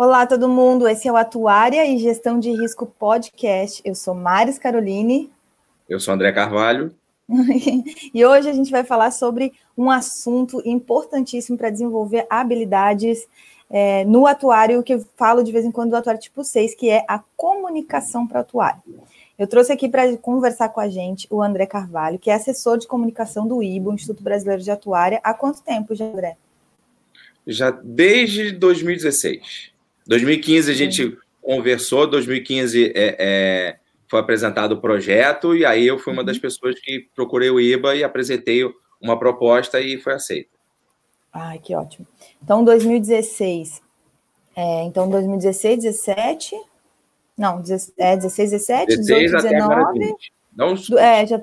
Olá, todo mundo. Esse é o Atuária e Gestão de Risco Podcast. Eu sou Maris Caroline. Eu sou André Carvalho. e hoje a gente vai falar sobre um assunto importantíssimo para desenvolver habilidades é, no atuário, que eu falo de vez em quando do atuário tipo 6, que é a comunicação para o atuário. Eu trouxe aqui para conversar com a gente o André Carvalho, que é assessor de comunicação do IBO, Instituto Brasileiro de Atuária. Há quanto tempo já, André? Já desde 2016. 2015 a gente uhum. conversou, 2015 é, é, foi apresentado o projeto, e aí eu fui uma das uhum. pessoas que procurei o IBA e apresentei uma proposta e foi aceita. Ai, que ótimo. Então, 2016. É, então, 2016, 17. Não, é 16, 17, 16 18, 19. Não, é, já...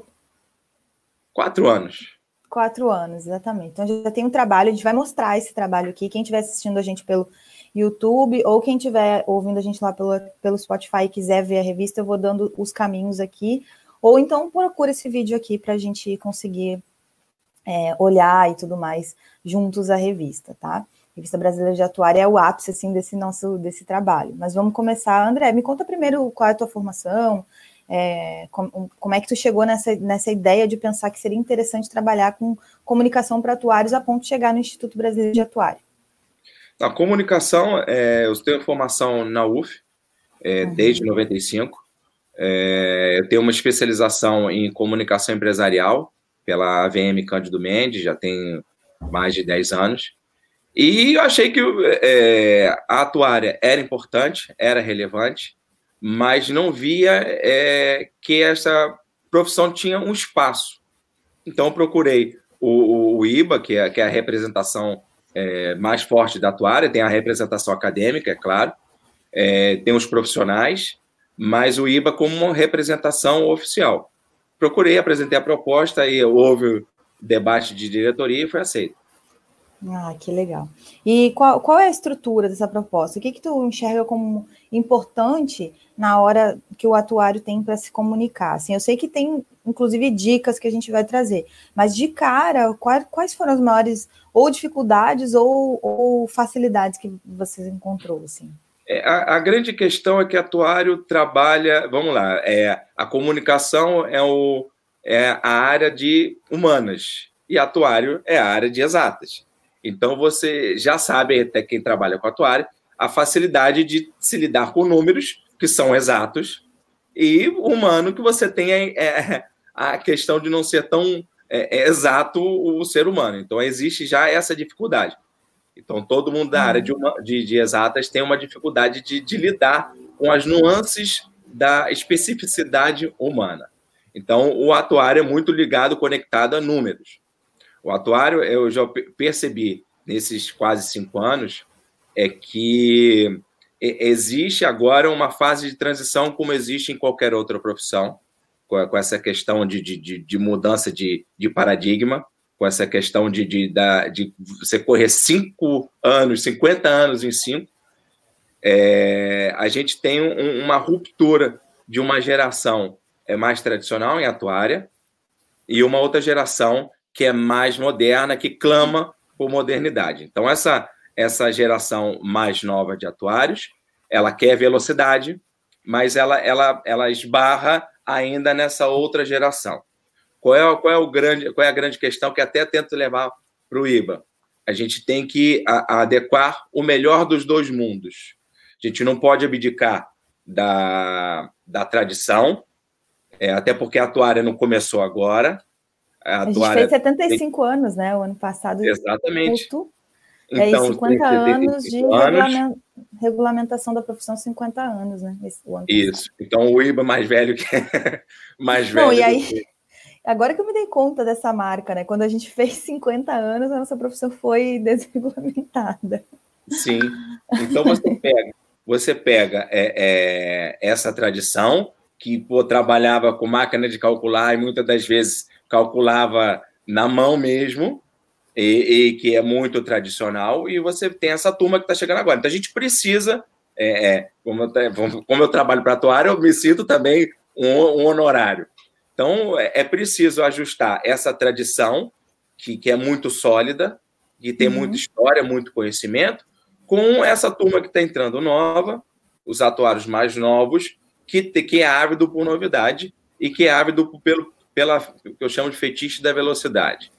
Quatro anos. Quatro anos, exatamente. Então já tem um trabalho, a gente vai mostrar esse trabalho aqui. Quem estiver assistindo a gente pelo YouTube, ou quem estiver ouvindo a gente lá pelo, pelo Spotify e quiser ver a revista, eu vou dando os caminhos aqui. Ou então procura esse vídeo aqui para a gente conseguir é, olhar e tudo mais juntos a revista, tá? Revista Brasileira de Atuária é o ápice assim desse nosso desse trabalho. Mas vamos começar, André. Me conta primeiro qual é a tua formação, é, como, como é que tu chegou nessa, nessa ideia de pensar que seria interessante trabalhar com comunicação para atuários a ponto de chegar no Instituto Brasileiro de Atuário? A comunicação, é, eu tenho formação na UF é, uhum. desde 95. É, eu tenho uma especialização em comunicação empresarial pela AVM Cândido Mendes, já tem mais de 10 anos. E eu achei que é, a atuária era importante, era relevante, mas não via é, que essa profissão tinha um espaço. Então, procurei o, o IBA, que é, que é a representação é, mais forte da tua área, tem a representação acadêmica, é claro, é, tem os profissionais, mas o IBA como uma representação oficial. Procurei, apresentei a proposta e houve debate de diretoria e foi aceito. Ah, que legal. E qual, qual é a estrutura dessa proposta? O que, que tu enxerga como importante na hora que o atuário tem para se comunicar? Assim, eu sei que tem, inclusive, dicas que a gente vai trazer, mas de cara, quais, quais foram as maiores ou dificuldades ou, ou facilidades que você encontrou? Assim? É, a, a, grande questão é que atuário trabalha, vamos lá, é, a comunicação é, o, é a área de humanas e atuário é a área de exatas. Então você já sabe, até quem trabalha com atuário, a facilidade de se lidar com números que são exatos e humano que você tem é, é a questão de não ser tão é, é exato o ser humano. Então, existe já essa dificuldade. Então, todo mundo da área de, uma, de, de exatas tem uma dificuldade de, de, lidar com as nuances da especificidade humana. Então, o atuário é muito ligado, conectado a números. O atuário, eu já percebi nesses quase cinco anos, é que existe agora uma fase de transição como existe em qualquer outra profissão, com, com essa questão de, de, de mudança de, de, paradigma, com essa questão de, de, de você correr cinco anos, 50 anos em cinco, é, a gente tem um, uma ruptura de uma geração é mais tradicional em atuária e uma outra geração que é mais moderna, que clama por modernidade. Então, essa, essa geração mais nova de atuários, ela quer velocidade, mas ela, ela, ela esbarra ainda nessa outra geração. Qual é, qual é, o grande, qual é a grande questão que até tento levar para o IBA? A gente tem que a, a adequar o melhor dos dois mundos. A gente não pode abdicar da, da tradição, é, até porque a atuária não começou agora. A, a gente fez 75 tem... anos, né? O ano passado. Exatamente. Justo. Então, e aí, 50 anos de anos. regulamentação da profissão, 50 anos, né? Esse, Isso. Então, o IBA mais velho que mais velho. Não, e aí, que... agora que eu me dei conta dessa marca, né? Quando a gente fez 50 anos, a nossa profissão foi desregulamentada. Sim. Então, você pega, você pega é, é, essa tradição, que pô, trabalhava com máquina de calcular e muitas das vezes calculava na mão mesmo, e, e, que é muito tradicional, e você tem essa turma que está chegando agora. Então a gente precisa, é, é, como, eu, como, eu, trabalho para atuar, eu me sinto também um, um honorário. Então é, é, preciso ajustar essa tradição, que, que é muito sólida, que tem uhum. muita história, muito conhecimento, com essa turma que está entrando nova, os atuários mais novos, que, que é ávido por novidade e que é ávido pelo, pela que eu chamo de fetiche da velocidade.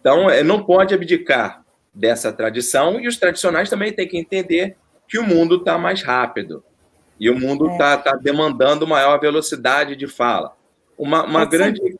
Então, é, não pode abdicar dessa tradição e os tradicionais também têm que entender que o mundo está mais rápido e o mundo está é. tá demandando maior velocidade de fala. Uma, uma grande.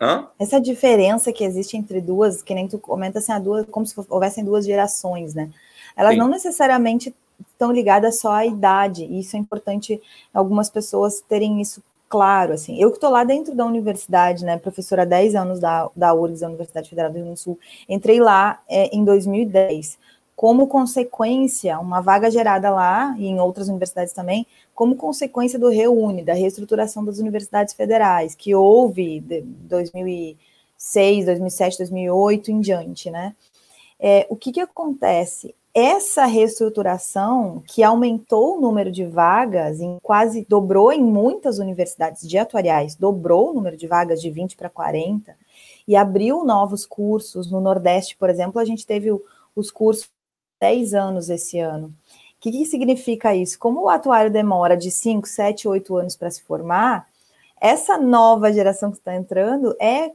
Hã? Essa diferença que existe entre duas, que nem tu comenta assim, a duas, como se houvessem duas gerações, né? Elas Sim. não necessariamente estão ligadas só à idade, e isso é importante algumas pessoas terem isso claro, assim, eu que estou lá dentro da universidade, né, professora há 10 anos da, da URGS, da Universidade Federal do Rio Grande do Sul, entrei lá é, em 2010, como consequência, uma vaga gerada lá, e em outras universidades também, como consequência do REUNE, da reestruturação das universidades federais, que houve de 2006, 2007, 2008 em diante, né, é, o que que acontece? Essa reestruturação, que aumentou o número de vagas, em quase dobrou em muitas universidades de atuariais, dobrou o número de vagas de 20 para 40, e abriu novos cursos. No Nordeste, por exemplo, a gente teve os cursos 10 anos esse ano. O que, que significa isso? Como o atuário demora de 5, 7, 8 anos para se formar, essa nova geração que está entrando é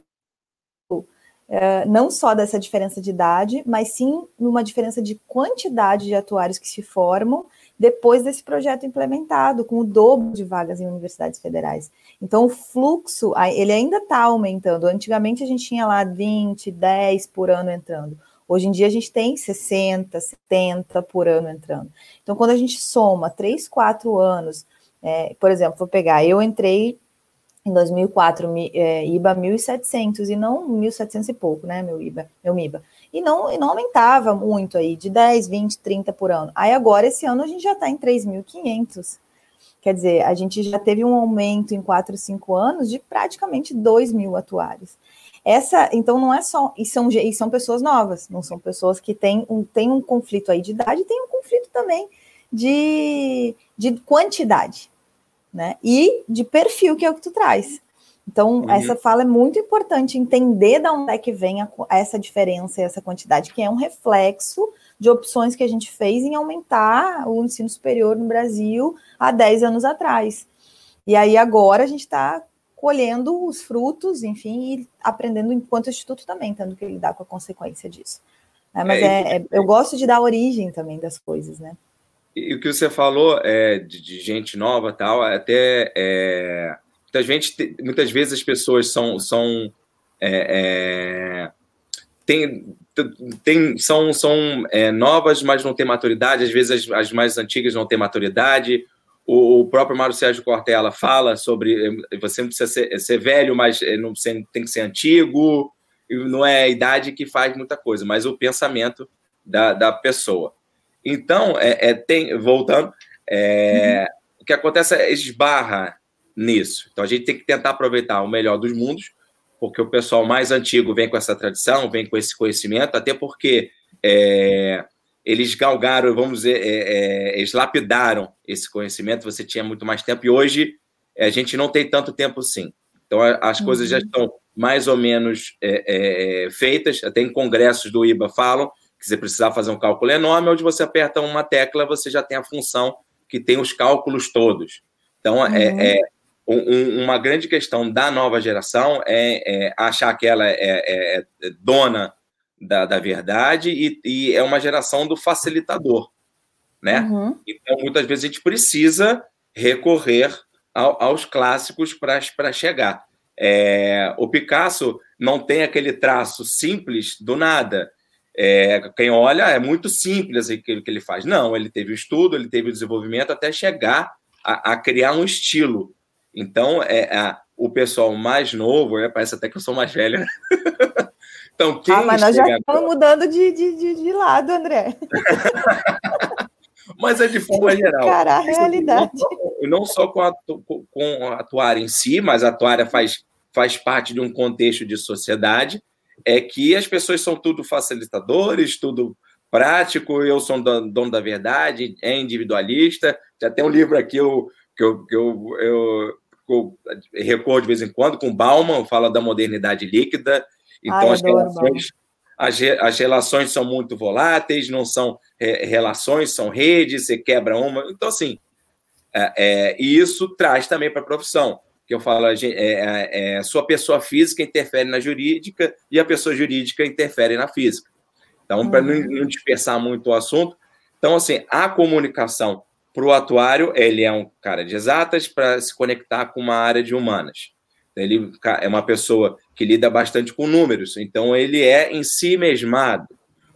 Uh, não só dessa diferença de idade, mas sim numa diferença de quantidade de atuários que se formam depois desse projeto implementado, com o dobro de vagas em universidades federais. Então, o fluxo, ele ainda está aumentando. Antigamente, a gente tinha lá 20, 10 por ano entrando. Hoje em dia, a gente tem 60, 70 por ano entrando. Então, quando a gente soma 3, 4 anos, é, por exemplo, vou pegar, eu entrei em 2004, é, IBA 1.700 e não 1.700 e pouco, né, meu IBA, meu MIBA. E não, e não aumentava muito aí, de 10, 20, 30 por ano. Aí agora, esse ano, a gente já está em 3.500. Quer dizer, a gente já teve um aumento em 4, 5 anos de praticamente 2 mil atuários. Essa, então, não é só, e são, e são pessoas novas, não são pessoas que têm um, têm um conflito aí de idade, tem um conflito também de, de quantidade né? E de perfil, que é o que tu traz. Então, uhum. essa fala é muito importante entender de onde é que vem a, essa diferença e essa quantidade, que é um reflexo de opções que a gente fez em aumentar o ensino superior no Brasil há 10 anos atrás. E aí agora a gente está colhendo os frutos, enfim, e aprendendo enquanto instituto também, tendo que lidar com a consequência disso. É, mas é, é, é, eu gosto de dar origem também das coisas, né? E o que você falou é, de, de gente nova tal, até é, muitas, vezes, muitas vezes as pessoas são, são é, é, tem, tem, são, são é, novas, mas não têm maturidade. Às vezes as, as mais antigas não têm maturidade. O, o, próprio Mário Sérgio Cortella fala sobre é, você não precisa ser, ser velho, mas não tem que ser antigo. Não é a idade que faz muita coisa, mas o pensamento da, da pessoa. Então, é, é tem, voltando, é, uhum. o que acontece é esbarra nisso. Então, a gente tem que tentar aproveitar o melhor dos mundos, porque o pessoal mais antigo vem com essa tradição, vem com esse conhecimento, até porque é, eles galgaram, vamos dizer, é, é, eles lapidaram esse conhecimento, você tinha muito mais tempo, e hoje a gente não tem tanto tempo assim. Então, as uhum. coisas já uhum. estão mais ou menos é, é, feitas, até em congressos do IBA falam, que você precisar fazer um cálculo enorme, onde você aperta uma tecla, você já tem a função que tem os cálculos todos. Então, é, uhum. é, é um, uma grande questão da nova geração é, é achar que ela é, é, é dona da, da verdade e, e, é uma geração do facilitador, né? Uhum. Então, muitas vezes a gente precisa recorrer ao, aos clássicos para chegar. o Picasso não tem aquele traço simples do nada. É, quem olha é muito simples aquilo que ele faz. Não, ele teve o estudo, ele teve o desenvolvimento até chegar a, a criar um estilo. Então, é, a, o pessoal mais novo, é, parece até que eu sou mais velho. Né? então, quem ah, mas nós já estamos mudando de, de, de, lado, André. mas é de forma geral. Cara, a realidade. Não, não só com a, com a atuária em si, mas a atuária faz, faz parte de um contexto de sociedade é que as pessoas são tudo facilitadores, tudo prático, eu sou dono da verdade, é individualista. Já tem um livro aqui eu, que, eu, que eu, eu, eu recordo de vez em quando, com Bauman, fala da modernidade líquida. Então, Ai, as relações, as, as relações são muito voláteis, não são é, relações, são redes, você quebra uma. Então, assim, é, é, e isso traz também para a profissão, que eu falo, é, é, é, sua pessoa física interfere na jurídica e a pessoa jurídica interfere na física. Então, para não, uhum. não dispersar muito o assunto, então, assim, a comunicação para o atuário, ele é um cara de exatas para se conectar com uma área de humanas. Ele é uma pessoa que lida bastante com números, então ele é em si mesmado.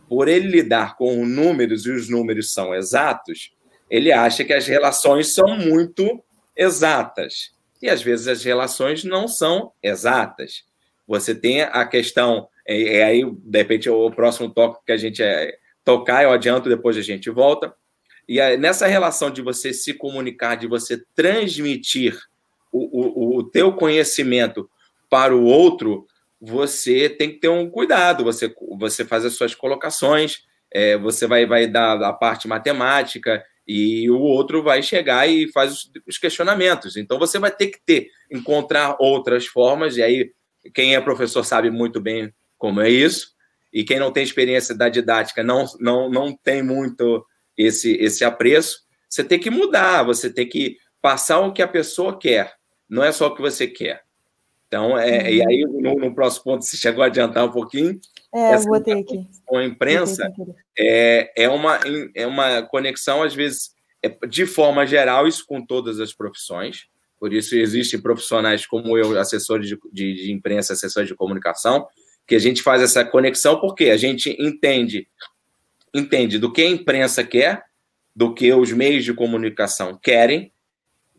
Por ele lidar com números e os números são exatos, ele acha que as relações são muito exatas. E às vezes as relações não são exatas. Você tem a questão, é, é aí, de repente, o próximo tópico que a gente é tocar, eu adianto, depois a gente volta. E aí, nessa relação de você se comunicar, de você transmitir o, o, o teu conhecimento para o outro, você tem que ter um cuidado, você, você faz as suas colocações, é, você vai, vai dar a parte matemática e o outro vai chegar e faz os, os, questionamentos. Então você vai ter que ter, encontrar outras formas, e aí quem é professor sabe muito bem como é isso, e quem não tem experiência da didática não, não, não tem muito esse, esse apreço. Você tem que mudar, você tem que passar o que a pessoa quer não é só o que você quer. Então, é, uhum. e aí, no, no, próximo ponto, você chegou a adiantar um pouquinho. É, essa vou ter aqui. Com a imprensa, é, é, uma, é uma conexão, às vezes, é, de forma geral, isso com todas as profissões. Por isso, existem profissionais como eu, assessores de, de, de imprensa, assessores de comunicação, que a gente faz essa conexão porque a gente entende, entende do que a imprensa quer, do que os meios de comunicação querem,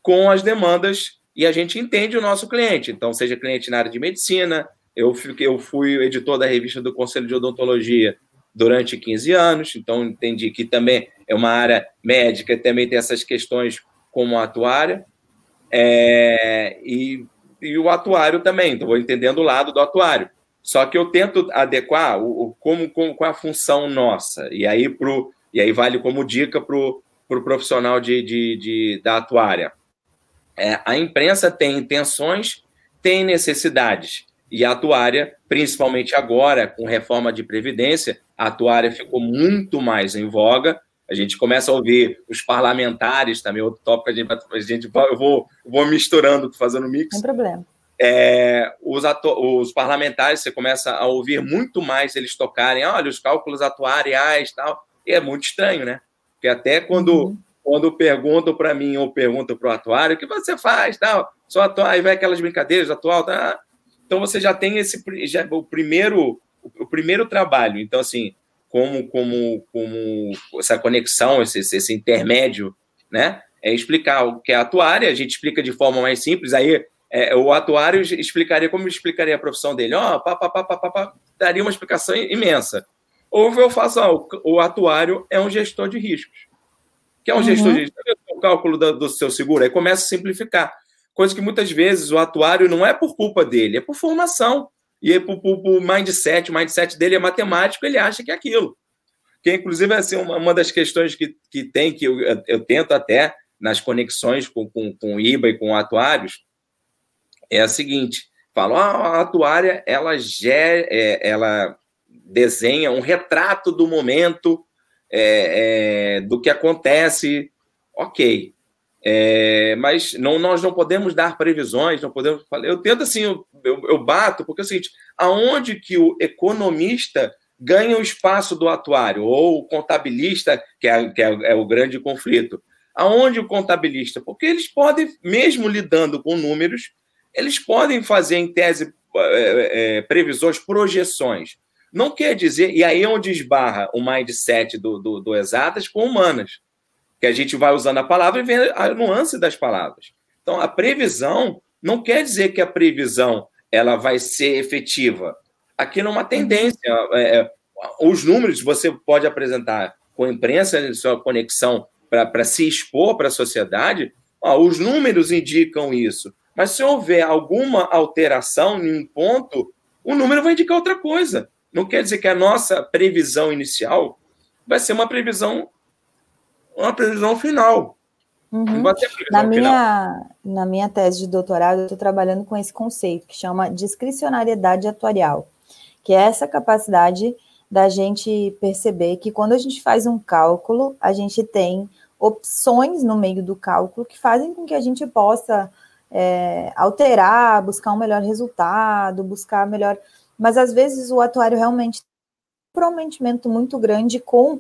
com as demandas e a gente entende o nosso cliente. Então, seja cliente na área de medicina, eu, eu fui editor da revista do Conselho de Odontologia durante 15 anos, então entendi que também é uma área médica, também tem essas questões como atuária, é, e, e, o atuário também, então vou entendendo o lado do atuário. Só que eu tento adequar o, o como, como, qual é a função nossa, e aí, pro, e aí vale como dica para o pro profissional de, de, de, da atuária é, a imprensa tem intenções, tem necessidades. E a atuária, principalmente agora, com reforma de previdência, a atuária ficou muito mais em voga. A gente começa a ouvir os parlamentares também, outro tópico a gente, a gente eu vou, vou misturando, fazendo mix. Sem problema. É, os, os, parlamentares, você começa a ouvir muito mais eles tocarem, olha, os cálculos atuariais tal. E é muito estranho, né? Porque até quando uhum quando perguntam para mim ou perguntam para o atuário, o que você faz? Tal, só atuar, aí vai aquelas brincadeiras, atual, tá? Então você já tem esse já, o primeiro o primeiro trabalho. Então assim, como como como essa conexão, esse, esse intermédio, né? É explicar o que é atuária, a gente explica de forma mais simples, aí é, o atuário explicaria como explicaria a profissão dele, ó, oh, pá, pá, pá, pá, pá, pá, daria uma explicação imensa. Ou eu faço, ó, o atuário é um gestor de riscos que é um uhum. gestor de o cálculo do, do seu seguro, aí começa a simplificar. Coisa que muitas vezes o atuário não é por culpa dele, é por formação. E é por, por, por mindset, o mindset dele é matemático, ele acha que é aquilo. Que, inclusive, é assim, uma, uma das questões que, que tem, que eu, eu tento até nas conexões com, com, com o IBA e com atuários, é a seguinte: falo, ah, a atuária ela, ger, é, ela desenha um retrato do momento é, é, do que acontece, ok. É, mas não, nós não podemos dar previsões, não podemos. Eu tento assim, eu, eu, eu bato, porque é o seguinte: aonde que o economista ganha o espaço do atuário, ou o contabilista, que é, que é, é o grande conflito? Aonde o contabilista? Porque eles podem, mesmo lidando com números, eles podem fazer, em tese, é, é, previsões, projeções. Não quer dizer, e aí é onde esbarra o mindset do, do, do exatas com humanas, que a gente vai usando a palavra e vê a nuance das palavras. Então, a previsão não quer dizer que a previsão ela vai ser efetiva. Aqui não é uma tendência. É, é, os números você pode apresentar com a imprensa, sua conexão para se expor para a sociedade, ó, os números indicam isso. Mas se houver alguma alteração em um ponto, o número vai indicar outra coisa não quer dizer que a nossa previsão inicial vai ser uma previsão uma previsão final. Uhum. na, minha, na minha tese de doutorado, eu estou trabalhando com esse conceito que chama discricionariedade atuarial, que é essa capacidade da gente perceber que quando a gente faz um cálculo, a gente tem opções no meio do cálculo que fazem com que a gente possa é, alterar, buscar um melhor resultado, buscar melhor. Mas às vezes o atuário realmente tem um comprometimento muito grande com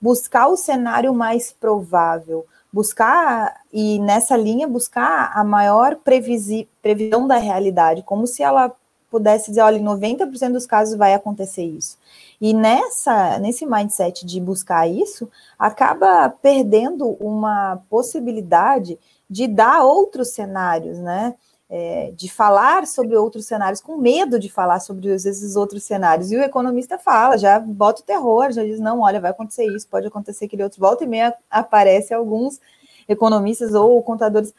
buscar o cenário mais provável, buscar, e nessa linha, buscar a maior previsi, previsão da realidade, como se ela pudesse dizer, olha, em 90% dos casos vai acontecer isso. E nessa, nesse mindset de buscar isso, acaba perdendo uma possibilidade de dar outros cenários, né? É, de falar sobre outros cenários, com medo de falar sobre esses outros cenários. E o economista fala, já bota o terror, já diz, não, olha, vai acontecer isso, pode acontecer aquele outro. Volta e meia aparece alguns economistas ou contadores,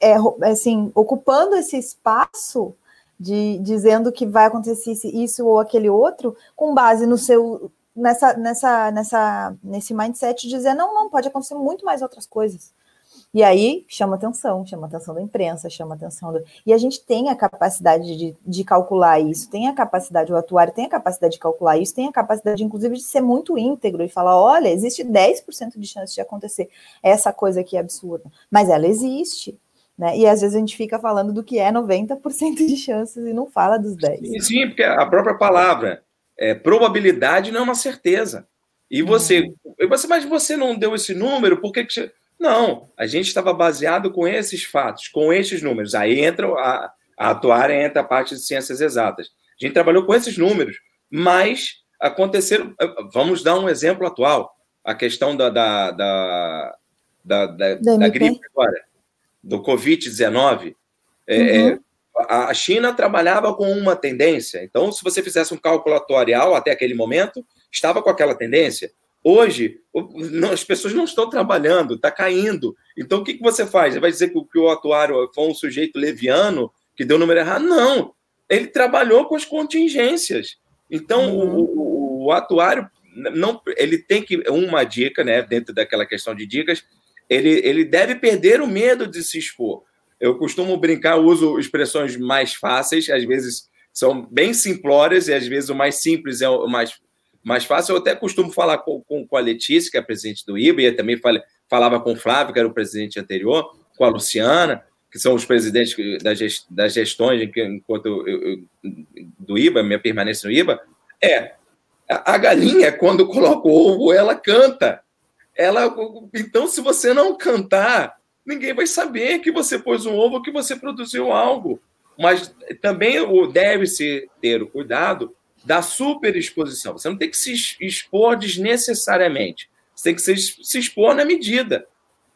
é, assim, ocupando esse espaço de dizendo que vai acontecer isso ou aquele outro, com base no seu nessa nessa nessa nesse mindset de dizer não, não, pode acontecer muito mais outras coisas. E aí chama atenção, chama atenção da imprensa, chama atenção do... E a gente tem a capacidade de, de calcular isso, tem a capacidade, o atuário tem a capacidade de calcular isso, tem a capacidade, inclusive, de ser muito íntegro e falar: olha, existe 10% de chance de acontecer essa coisa aqui absurda. Mas ela existe. Né? E às vezes a gente fica falando do que é 90% de chances e não fala dos 10%. Sim, sim porque a própria palavra é, probabilidade não é uma certeza. E você, você, mas você não deu esse número, por que, que não, a gente estava baseado com esses fatos, com esses números. Aí entra a, a atuária, entra a parte de ciências exatas. A gente trabalhou com esses números, mas aconteceram. Vamos dar um exemplo atual: a questão da, da, da, da, da, da gripe agora, do Covid-19. É, é, uhum. a China trabalhava com uma tendência. Então, se você fizesse um cálculo atuarial até aquele momento, estava com aquela tendência. Hoje, as pessoas não estão trabalhando, está caindo. Então, o que, que você faz? Você vai dizer que o, que o atuário foi um sujeito leviano que deu o número errado? Não. Ele trabalhou com as contingências. Então, uhum. o, o, o, atuário não, ele tem que uma dica, né, dentro daquela questão de dicas, ele, ele deve perder o medo de se expor. Eu costumo brincar, uso expressões mais fáceis, às vezes são bem simplórias e às vezes o mais simples é o mais mais fácil. Eu até costumo falar com, com, com a Letícia, que é presidente do IBA, e também falava com o Flávio, que era o presidente anterior, com a Luciana, que são os presidentes das gestões enquanto eu, eu, do IBA, minha permanência no IBA, é a, a galinha, quando coloca o ovo, ela canta. Ela, então, se você não cantar, ninguém vai saber que você pôs um ovo, que você produziu algo. Mas também deve-se ter o cuidado da superexposição. Você não tem que se expor desnecessariamente. Você tem que se, expor na medida.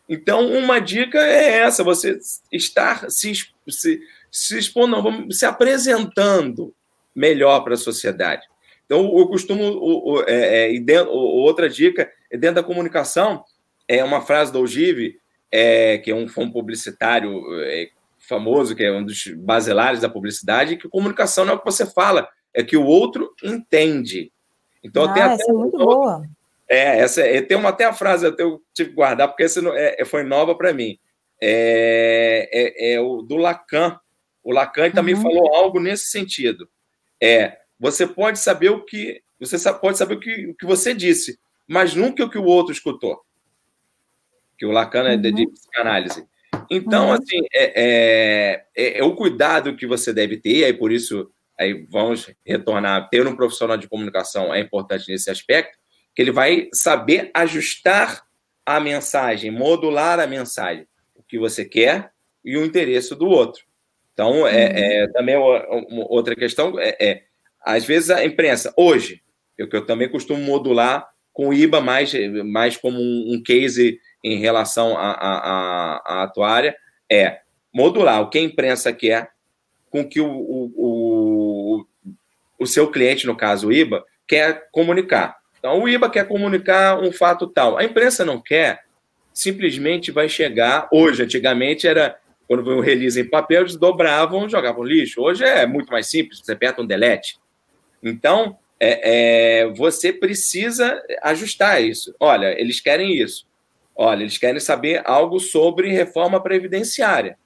Então, uma dica é essa: você estar se, se, se expondo, não, se apresentando melhor para a sociedade. Então, eu costumo. O, é, é, dentro, outra dica é dentro da comunicação, é uma frase do Ogive, é, que é um, um publicitário é, famoso, que é um dos basilares da publicidade, que comunicação não é o que você fala, é que o outro entende. Então, ah, essa é muito boa. É, essa é, tem uma até a frase eu tive que guardar porque essa é, é, foi nova para mim. É, é, é, o do Lacan. O Lacan também uhum. falou algo nesse sentido. É, você pode saber o que você pode saber o que, o que você disse, mas nunca o que o outro escutou. Que o Lacan é de, de uhum. psicanálise. Então, uhum. assim, é, é, é, o cuidado que você deve ter, e por isso aí vamos retornar, ter um profissional de comunicação é importante nesse aspecto, que ele vai saber ajustar a mensagem, modular a mensagem, o que você quer e o interesse do outro. Então, é, uhum. é também uma, outra questão é, é, às vezes a imprensa, hoje, eu, que eu também costumo modular com o IBA mais, mais como um, um case em relação à atuária, é modular o que a imprensa quer com que o, o, o seu cliente, no caso o IBA, quer comunicar. Então, o IBA quer comunicar um fato tal. A imprensa não quer, simplesmente vai chegar. Hoje, antigamente, era quando um release em papel, eles dobravam, jogavam lixo. Hoje é muito mais simples, você aperta um delete. Então, é, é, você precisa ajustar isso. Olha, eles querem isso. Olha, eles querem saber algo sobre reforma previdenciária.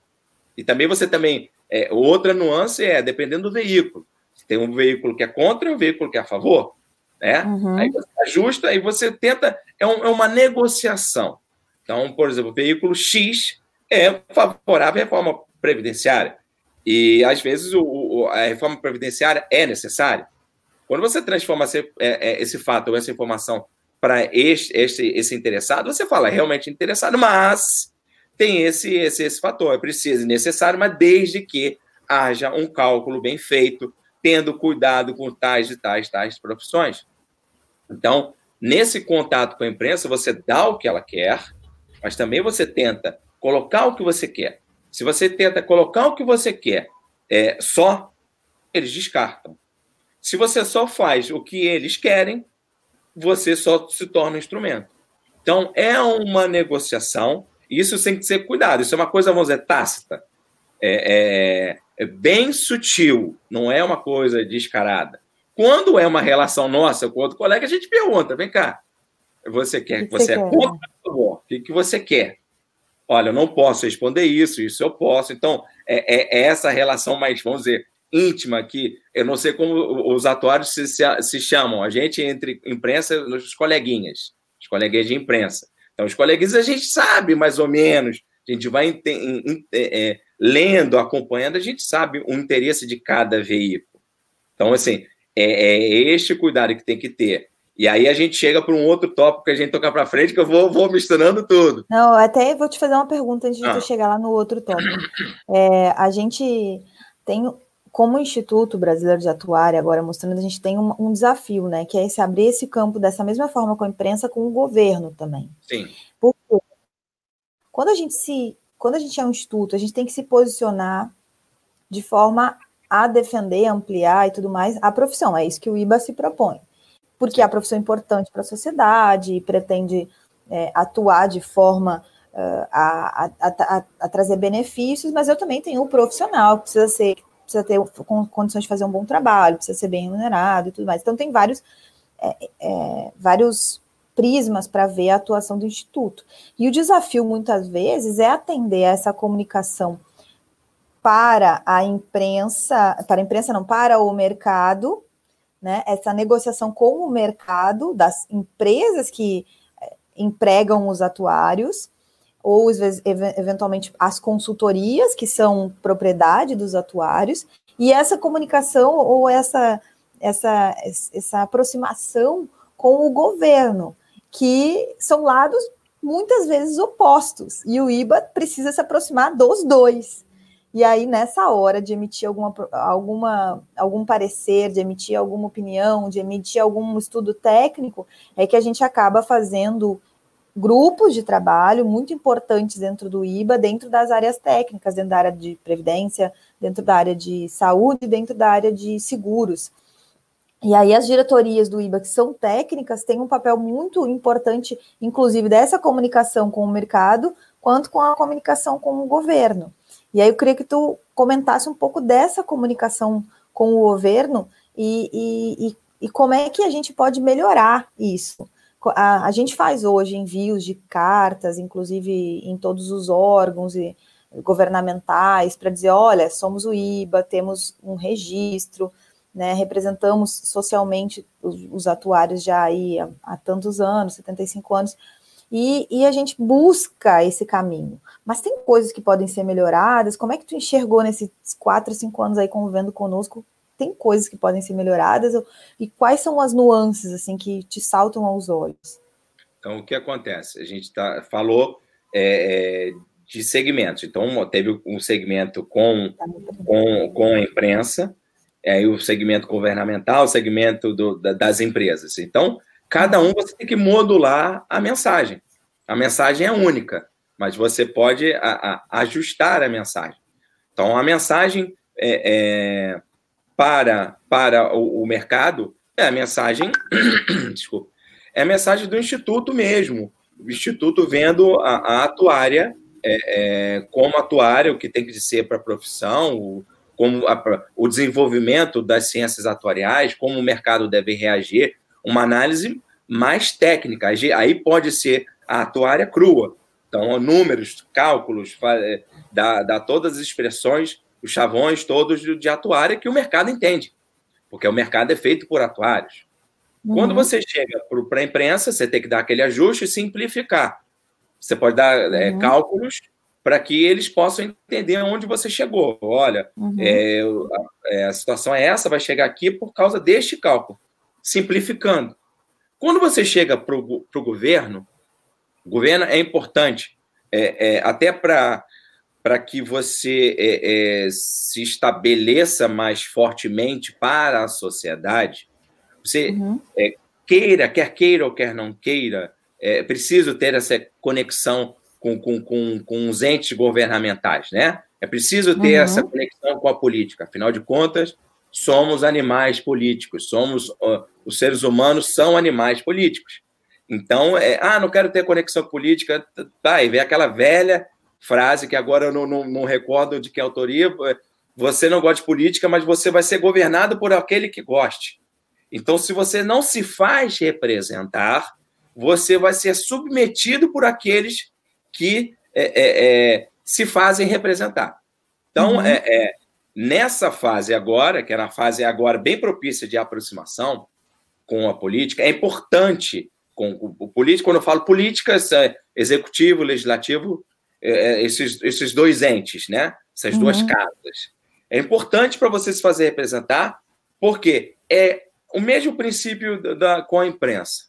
E também você também é, outra nuance é, dependendo do veículo. Tem um veículo que é contra e um veículo que é a favor. Né? Uhum. Aí você ajusta, aí você tenta, é, um, é uma negociação. Então, por exemplo, o veículo X é favorável à reforma previdenciária. E, às vezes, o, o, a reforma previdenciária é necessária. Quando você transforma esse, é, é, esse fato ou essa informação para esse, esse, esse interessado, você fala é realmente interessado, mas tem esse, esse, esse fator, é preciso e necessário, mas desde que haja um cálculo bem feito, tendo cuidado com tais e tais, tais profissões. Então, nesse contato com a imprensa, você dá o que ela quer, mas também você tenta colocar o que você quer. Se você tenta colocar o que você quer é, só, eles descartam. Se você só faz o que eles querem, você só se torna um instrumento. Então, é uma negociação, isso tem que ser cuidado. Isso é uma coisa, vamos dizer, tácita. É, é, é bem sutil, não é uma coisa descarada. Quando é uma relação nossa com outro colega, a gente pergunta: vem cá, você quer que você, você é contra? O que, que você quer? Olha, eu não posso responder isso, isso eu posso. Então, é, é, é essa relação mais, vamos dizer, íntima que eu não sei como os atuários se, se, se chamam, a gente entre imprensa, os coleguinhas, os coleguinhas de imprensa. Então, os coleguinhas a gente sabe mais ou menos, a gente vai é, lendo, acompanhando, a gente sabe o interesse de cada veículo. Então, assim, é, é este cuidado que tem que ter. E aí a gente chega para um outro tópico que a gente toca para frente, que eu vou, vou misturando tudo. Não, até vou te fazer uma pergunta antes de ah. chegar lá no outro tópico. É, a gente tem como Instituto Brasileiro de Atuária, agora mostrando, a gente tem um, um, desafio, né? Que é esse abrir esse campo dessa mesma forma com a imprensa, com o governo também. Sim. Porque quando a gente se. Quando a gente é um instituto, a gente tem que se posicionar de forma a defender, ampliar e tudo mais a profissão. É isso que o IBA se propõe. Porque a profissão é importante para a sociedade e pretende é, atuar de forma uh, a, a, a, a, trazer benefícios, mas eu também tenho o profissional que precisa ser precisa ter condições de fazer um bom trabalho, precisa ser bem remunerado e tudo mais. Então, tem vários, é, é, vários prismas para ver a atuação do Instituto. E o desafio, muitas vezes, é atender a essa comunicação para a imprensa, para a imprensa não, para o mercado, né, essa negociação com o mercado das empresas que é, empregam os atuários, ou eventualmente as consultorias, que são propriedade dos atuários, e essa comunicação ou essa, essa, essa aproximação com o governo, que são lados muitas vezes opostos, e o IBA precisa se aproximar dos dois. E aí, nessa hora de emitir alguma, alguma, algum parecer, de emitir alguma opinião, de emitir algum estudo técnico, é que a gente acaba fazendo grupos de trabalho muito importantes dentro do IBA, dentro das áreas técnicas, dentro da área de previdência, dentro da área de saúde, dentro da área de seguros. E aí as diretorias do IBA, que são técnicas, têm um papel muito importante, inclusive dessa comunicação com o mercado, quanto com a comunicação com o governo. E aí eu queria que tu comentasse um pouco dessa comunicação com o governo e, e, e, e como é que a gente pode melhorar isso a, a gente faz hoje envios de cartas, inclusive em todos os órgãos e governamentais, para dizer, olha, somos o IBA, temos um registro, né, representamos socialmente os, os atuários já aí há, há, tantos anos, 75 anos, e, e, a gente busca esse caminho. Mas tem coisas que podem ser melhoradas, como é que tu enxergou nesses quatro, cinco anos aí convivendo conosco tem coisas que podem ser melhoradas e quais são as nuances assim que te saltam aos olhos? Então, o que acontece? A gente tá, falou é, é de segmentos. Então, teve um segmento com, com, com a imprensa, aí o segmento governamental, o segmento do, das empresas. Então, cada um você tem que modular a mensagem. A mensagem é única, mas você pode a, a, ajustar a mensagem. Então, a mensagem é, é para, para o, o mercado é a mensagem, desculpa, é a mensagem do Instituto mesmo. O Instituto vendo a, a atuária é, é, como atuária, o que tem que ser para a profissão, o, como a, o desenvolvimento das ciências atuariais, como o mercado deve reagir, uma análise mais técnica. Aí pode ser a atuária crua. Então, números, cálculos, é, dá, dá todas as expressões os chavões todos de atuária que o mercado entende, porque o mercado é feito por atuários. Uhum. Quando você chega para a imprensa, você tem que dar aquele ajuste e simplificar. Você pode dar é, uhum. cálculos para que eles possam entender onde você chegou. Olha, uhum. é, a, é, a, situação é essa, vai chegar aqui por causa deste cálculo, simplificando. Quando você chega para o governo, o governo é importante, é, é até para para que você é, é, se estabeleça mais fortemente para a sociedade, você uhum. queira, quer queira ou quer não queira, é preciso ter essa conexão com, com, com, com os entes governamentais, né? É preciso ter uhum. essa conexão com a política. Afinal de contas, somos animais políticos, somos os seres humanos são animais políticos. Então, é, ah, não quero ter conexão política, tá, e vem aquela velha frase que agora eu não, não, não recordo de que autoria, você não gosta de política, mas você vai ser governado por aquele que goste. Então, se você não se faz representar, você vai ser submetido por aqueles que é, é, é, se fazem representar. Então, uhum. é, é nessa fase agora, que é na fase agora bem propícia de aproximação com a política, é importante com o político, quando eu falo políticas, é, executivo, legislativo, esses, esses dois entes, né? Essas uhum. duas casas. É importante para você se fazer representar, porque é o mesmo princípio da, da, com a imprensa.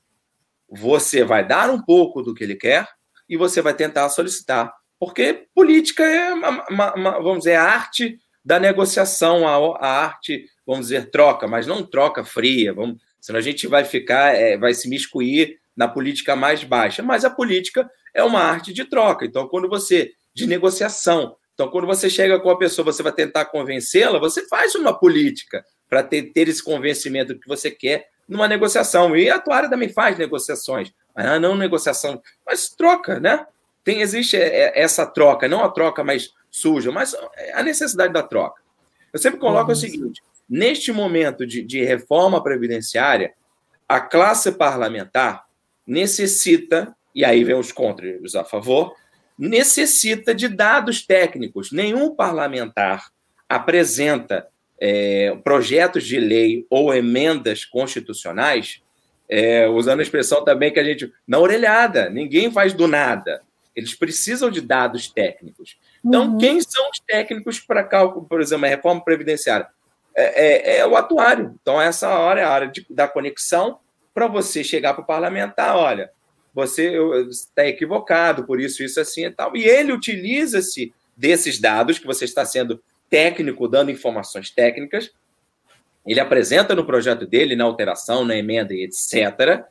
Você vai dar um pouco do que ele quer, e você vai tentar solicitar. Porque política é, uma, uma, uma, vamos dizer, a arte da negociação, a, a, arte, vamos dizer, troca, mas não troca fria, vamos, senão a gente vai ficar, é, vai se miscuir na política mais baixa. Mas a política é uma arte de troca. Então, quando você, de negociação, então, quando você chega com a pessoa, você vai tentar convencê-la, você faz uma política para ter, ter esse convencimento que você quer numa negociação. E a atuária também faz negociações. Ah, não negociação, mas troca, né? Tem, existe é, é, essa troca, não a troca mais suja, mas a necessidade da troca. Eu sempre coloco uhum. o seguinte: neste momento de, de reforma previdenciária, a classe parlamentar necessita, e aí vem os contras a favor, necessita de dados técnicos. Nenhum parlamentar apresenta é, projetos de lei ou emendas constitucionais é, usando a expressão também que a gente. Na orelhada, ninguém faz do nada. Eles precisam de dados técnicos. Então, uhum. quem são os técnicos para cálculo, por exemplo, a reforma previdenciária? É, é, é, o atuário. Então, essa hora é a hora de, da conexão para você chegar para o parlamentar. Olha, você está equivocado, por isso, isso, assim e tal. E ele utiliza-se desses dados que você está sendo técnico, dando informações técnicas, ele apresenta no projeto dele, na alteração, na emenda e etc.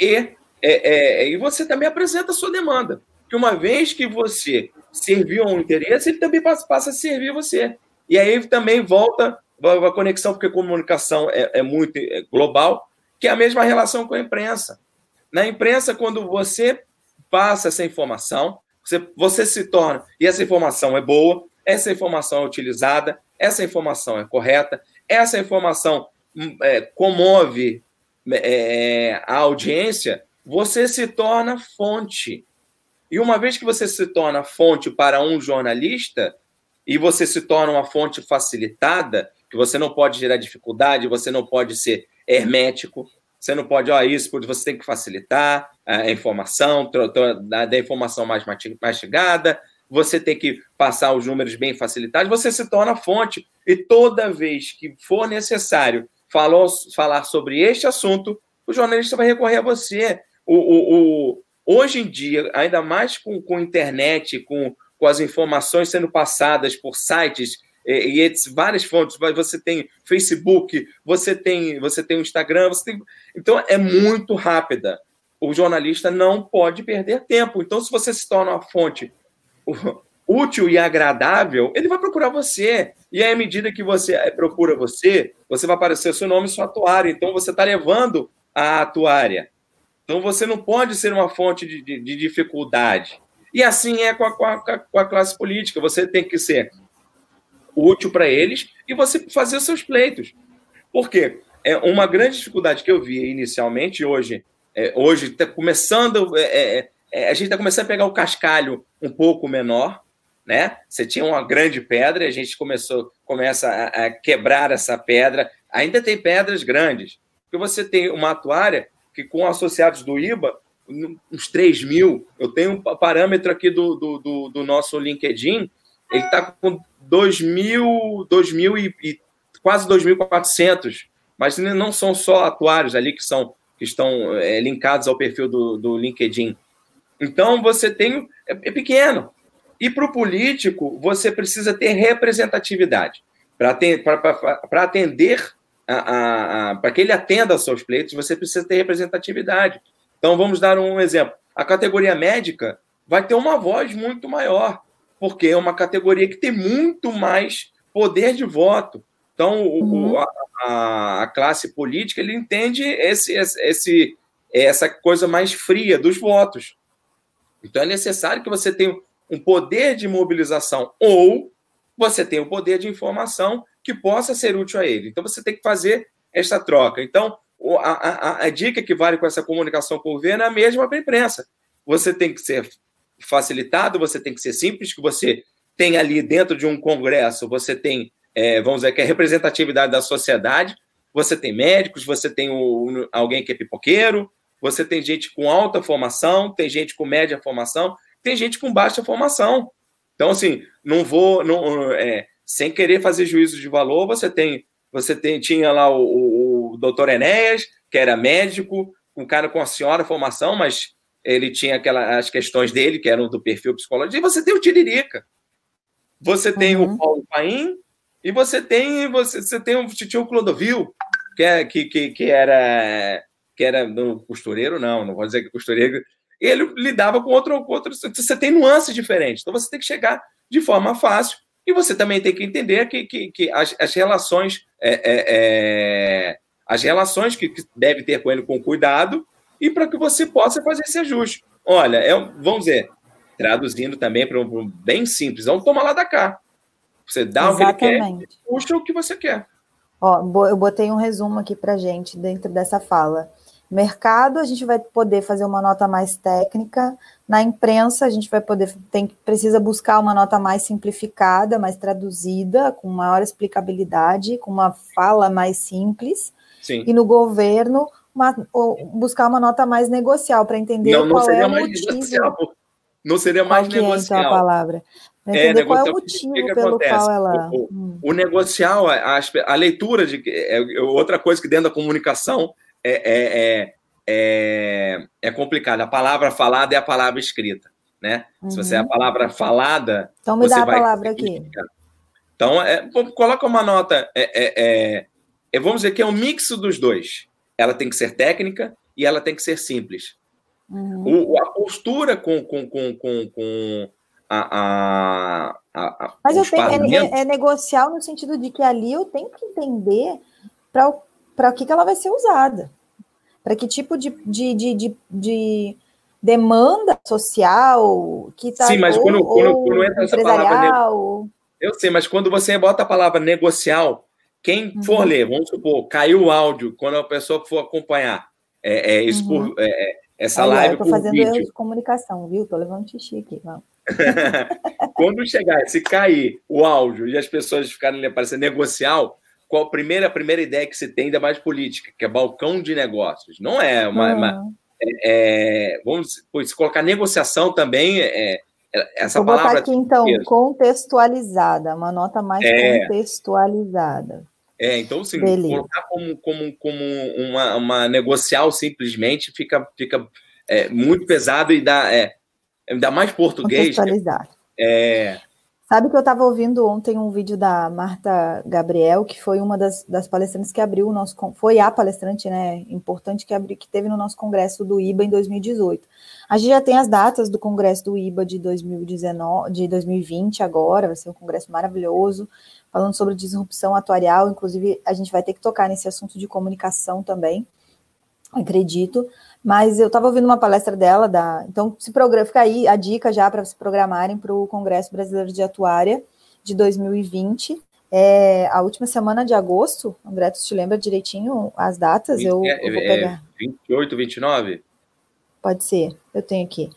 E, é, é, e você também apresenta a sua demanda. Que uma vez que você serviu a um interesse, ele também passa, a servir você. E aí também volta a conexão, porque comunicação é, é muito é global, que é a mesma relação com a imprensa. Na imprensa, quando você passa essa informação, você, você se torna, e essa informação é boa, essa informação é utilizada, essa informação é correta, essa informação hum, é, comove é, a audiência, você se torna fonte. E uma vez que você se torna fonte para um jornalista, e você se torna uma fonte facilitada, que você não pode gerar dificuldade, você não pode ser hermético, você não pode, ó, isso, porque você tem que facilitar a informação, da informação mais mastigada, você tem que passar os números bem facilitados, você se torna fonte. E toda vez que for necessário falar, falar sobre este assunto, o jornalista vai recorrer a você. O, o, o hoje em dia, ainda mais com, com internet, com, com as informações sendo passadas por sites e, e várias fontes, você tem Facebook, você tem, você tem o Instagram, você tem... então é muito rápida. O jornalista não pode perder tempo. Então, se você se torna uma fonte útil e agradável, ele vai procurar você. E aí, à medida que você eh, procura você, você vai aparecer seu nome e sua atuária. Então, você está levando a atuária. Então, você não pode ser uma fonte de, de, de dificuldade. E assim é com a, com, a, com a, classe política. Você tem que ser útil para eles e você fazer seus pleitos. Por quê? É uma grande dificuldade que eu vi inicialmente, hoje, é, hoje está começando, é, é, a gente está começando a pegar o cascalho um pouco menor, né? Você tinha uma grande pedra, a gente começou, começa a, a, quebrar essa pedra. Ainda tem pedras grandes, Porque você tem uma atuária que, com associados do IBA, uns 3 mil. Eu tenho um parâmetro aqui do, do, do, do nosso LinkedIn, ele está com 2 mil, 2 mil e, e quase 2.400, mas não são só atuários ali que, são, que estão é, linkados ao perfil do, do LinkedIn. Então, você tem. É, é pequeno. E para o político, você precisa ter representatividade. Para atender, para que ele atenda aos seus pleitos, você precisa ter representatividade. Então, vamos dar um exemplo. A categoria médica vai ter uma voz muito maior, porque é uma categoria que tem muito mais poder de voto. Então, uhum. o, a, a, classe política ele entende esse, esse, essa coisa mais fria dos votos. Então, é necessário que você tenha um poder de mobilização ou você tenha um poder de informação que possa ser útil a ele. Então, você tem que fazer essa troca. Então, a, a, a dica que vale com essa comunicação com o governo é a mesma para a imprensa. Você tem que ser facilitado, você tem que ser simples, que você tem ali dentro de um congresso, você tem, é, vamos dizer, que é representatividade da sociedade, você tem médicos, você tem o, alguém que é pipoqueiro, você tem gente com alta formação, tem gente com média formação, tem gente com baixa formação. Então, assim, não vou, não, é, sem querer fazer juízo de valor, você tem, você tem, tinha lá o, o, o doutor Enéas, que era médico, um cara com a senhora formação, mas ele tinha aquelas as questões dele, que eram do perfil psicológico, e você tem o Tiririca. Você tem uhum. o Paulo Paim, e você tem você, você tem o Titio Clodovil, que, é, que, que, que era que era no costureiro, não, não vou dizer que costureiro, ele lidava com outro, com outro. Você tem nuances diferentes, então você tem que chegar de forma fácil e você também tem que entender que, que, que as, as relações é, é, é, as relações que, que deve ter com ele com cuidado e para que você possa fazer esse ajuste. Olha, é, vamos dizer, traduzindo também para um, um, bem simples, vamos tomar lá da cá. Você dá Exatamente. o que quer, puxa o que você quer. Ó, eu botei um resumo aqui para gente dentro dessa fala. Mercado, a gente vai poder fazer uma nota mais técnica. Na imprensa, a gente vai poder, tem, precisa buscar uma nota mais simplificada, mais traduzida, com maior explicabilidade, com uma fala mais simples. Sim. E no governo, uma, buscar uma nota mais negocial para entender não, não qual é o motivo. Negocial. Não seria mais qual negocial. É, então, a palavra. É, entender é, qual é o motivo que que pelo acontece? qual ela. O, hum. o negocial, a, a, leitura de. É, outra coisa que dentro da comunicação é, é, é, é, é complicado. A palavra falada é a palavra escrita. Né? Uhum. Se você é a uhum. palavra falada. Então me dá a palavra aqui. Então, é, coloca uma nota. É, é, é, vamos dizer que é um mix dos dois. Ela tem que ser técnica e ela tem que ser simples. Uhum. O, a postura com, com, com, com, com a, a, a, Mas eu tenho, é, é, negocial no sentido de que ali eu tenho que entender para o para que, que ela vai ser usada, para que tipo de, de, de, de, de demanda social que está. Sim, mas ou, quando, quando, quando entra essa palavra. Eu sei, mas quando você bota a palavra negocial, quem uhum. for ler, vamos supor, caiu o áudio, quando a pessoa for acompanhar é, é isso uhum. por, é, é essa Aí, live. Eu tô fazendo vídeo. erro de comunicação, viu? Tô levando xixi aqui. quando chegar, se cair o áudio e as pessoas ficarem aparecendo negocial, qual a primeira, a primeira ideia que se tem, ainda mais política, que é balcão de negócios. Não é uma. uma é, é, vamos se colocar negociação também. É, é essa Vou palavra. aqui, então, contextualizada, uma nota mais é. contextualizada. É, então, sim, Beleza. colocar como, como, como uma, uma negocial simplesmente fica, fica muito pesado e dá, é, dá mais português. Contextualizado. É, Sabe que eu estava ouvindo ontem um vídeo da Marta Gabriel, que foi uma das, das palestrantes que abriu o nosso. Foi a palestrante, né? Importante que, que teve no nosso congresso do IBA em 2018. A gente já tem as datas do congresso do IBA de 2019, de 2020 agora, vai ser um congresso maravilhoso, falando sobre disrupção atuarial. Inclusive, a gente vai ter que tocar nesse assunto de comunicação também, acredito. Mas eu estava ouvindo uma palestra dela, da, então se programa, fica aí a dica já para se programarem para o Congresso Brasileiro de Atuária de 2020. É, a última semana de agosto, André, tu te lembra direitinho as datas? Eu, é, eu vou é, pegar. É 28, 29? Pode ser, eu tenho aqui.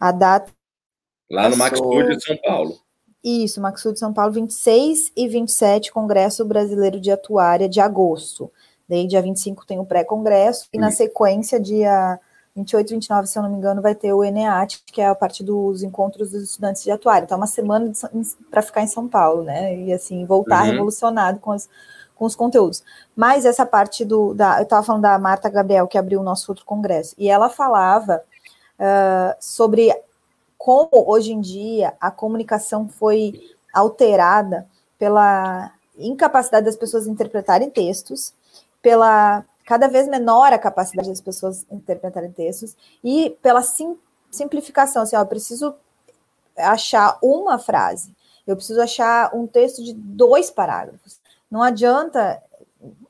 A data. Lá no Max Studio de São Paulo. Isso, Max Studio de São Paulo, 26 e 27, Congresso Brasileiro de Atuária de agosto. Daí, dia 25 tem o pré-congresso, e na sequência, dia 28 e 29, se eu não me engano, vai ter o ENEAT, que é a parte dos encontros dos estudantes de atuário. Então, é uma semana para ficar em São Paulo, né? E assim, voltar uhum. revolucionado com, as, com os conteúdos. Mas essa parte do. Da, eu estava falando da Marta Gabriel, que abriu o nosso outro congresso, e ela falava uh, sobre como hoje em dia a comunicação foi alterada pela incapacidade das pessoas interpretarem textos, pela cada vez menor a capacidade das pessoas interpretarem textos e pela sim, simplificação. Assim, ó, eu preciso achar uma frase, eu preciso achar um texto de dois parágrafos. Não adianta,